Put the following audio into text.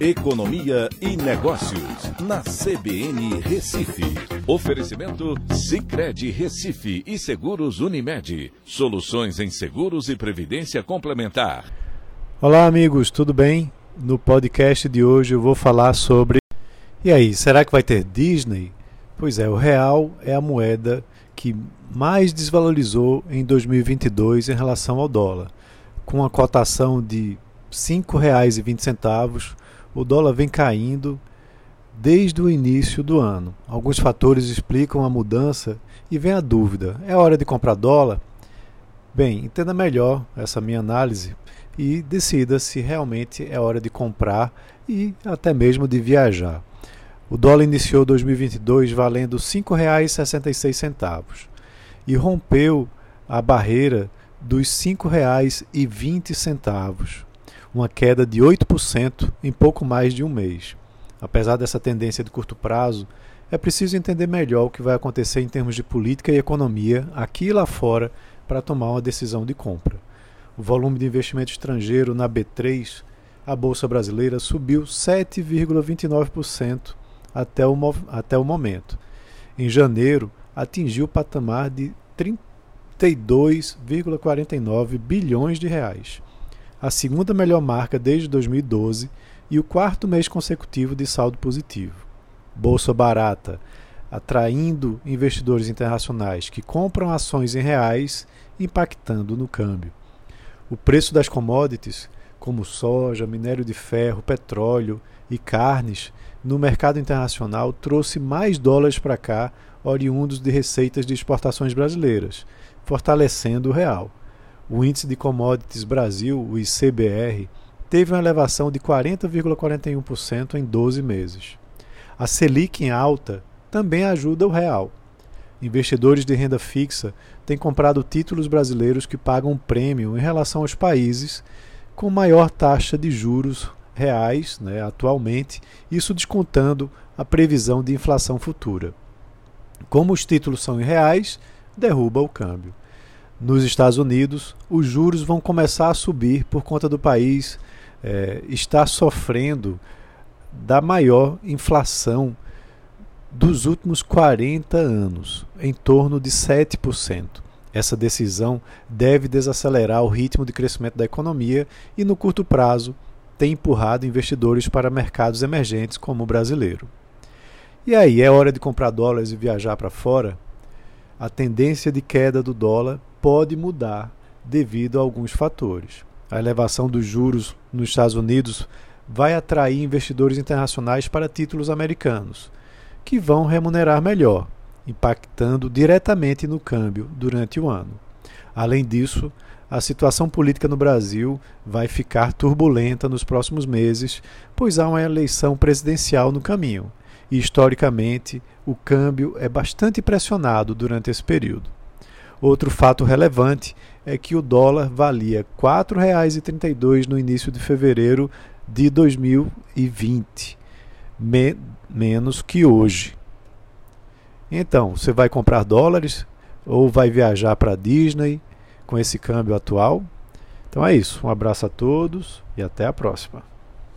Economia e Negócios, na CBN Recife. Oferecimento Cicred Recife e Seguros Unimed. Soluções em seguros e previdência complementar. Olá, amigos, tudo bem? No podcast de hoje eu vou falar sobre. E aí, será que vai ter Disney? Pois é, o real é a moeda que mais desvalorizou em 2022 em relação ao dólar, com a cotação de R$ 5,20 o dólar vem caindo desde o início do ano. Alguns fatores explicam a mudança e vem a dúvida: é hora de comprar dólar? Bem, entenda melhor essa minha análise e decida se realmente é hora de comprar e até mesmo de viajar. O dólar iniciou 2022 valendo R$ 5,66 e rompeu a barreira dos R$ 5,20 uma queda de 8% em pouco mais de um mês. Apesar dessa tendência de curto prazo, é preciso entender melhor o que vai acontecer em termos de política e economia aqui e lá fora para tomar uma decisão de compra. O volume de investimento estrangeiro na B3, a Bolsa Brasileira, subiu 7,29% até o, até o momento. Em janeiro, atingiu o patamar de 32,49 bilhões de reais a segunda melhor marca desde 2012 e o quarto mês consecutivo de saldo positivo. Bolsa barata, atraindo investidores internacionais que compram ações em reais, impactando no câmbio. O preço das commodities, como soja, minério de ferro, petróleo e carnes, no mercado internacional trouxe mais dólares para cá, oriundos de receitas de exportações brasileiras, fortalecendo o real. O índice de commodities Brasil, o ICBR, teve uma elevação de 40,41% em 12 meses. A Selic em alta também ajuda o real. Investidores de renda fixa têm comprado títulos brasileiros que pagam prêmio em relação aos países com maior taxa de juros reais né, atualmente, isso descontando a previsão de inflação futura. Como os títulos são em reais, derruba o câmbio nos Estados Unidos, os juros vão começar a subir por conta do país é, estar sofrendo da maior inflação dos últimos 40 anos, em torno de 7%. Essa decisão deve desacelerar o ritmo de crescimento da economia e, no curto prazo, tem empurrado investidores para mercados emergentes como o brasileiro. E aí, é hora de comprar dólares e viajar para fora? A tendência de queda do dólar pode mudar devido a alguns fatores. A elevação dos juros nos Estados Unidos vai atrair investidores internacionais para títulos americanos, que vão remunerar melhor, impactando diretamente no câmbio durante o ano. Além disso, a situação política no Brasil vai ficar turbulenta nos próximos meses, pois há uma eleição presidencial no caminho, e historicamente o câmbio é bastante pressionado durante esse período. Outro fato relevante é que o dólar valia R$ 4,32 no início de fevereiro de 2020, me menos que hoje. Então, você vai comprar dólares ou vai viajar para Disney com esse câmbio atual? Então é isso. Um abraço a todos e até a próxima.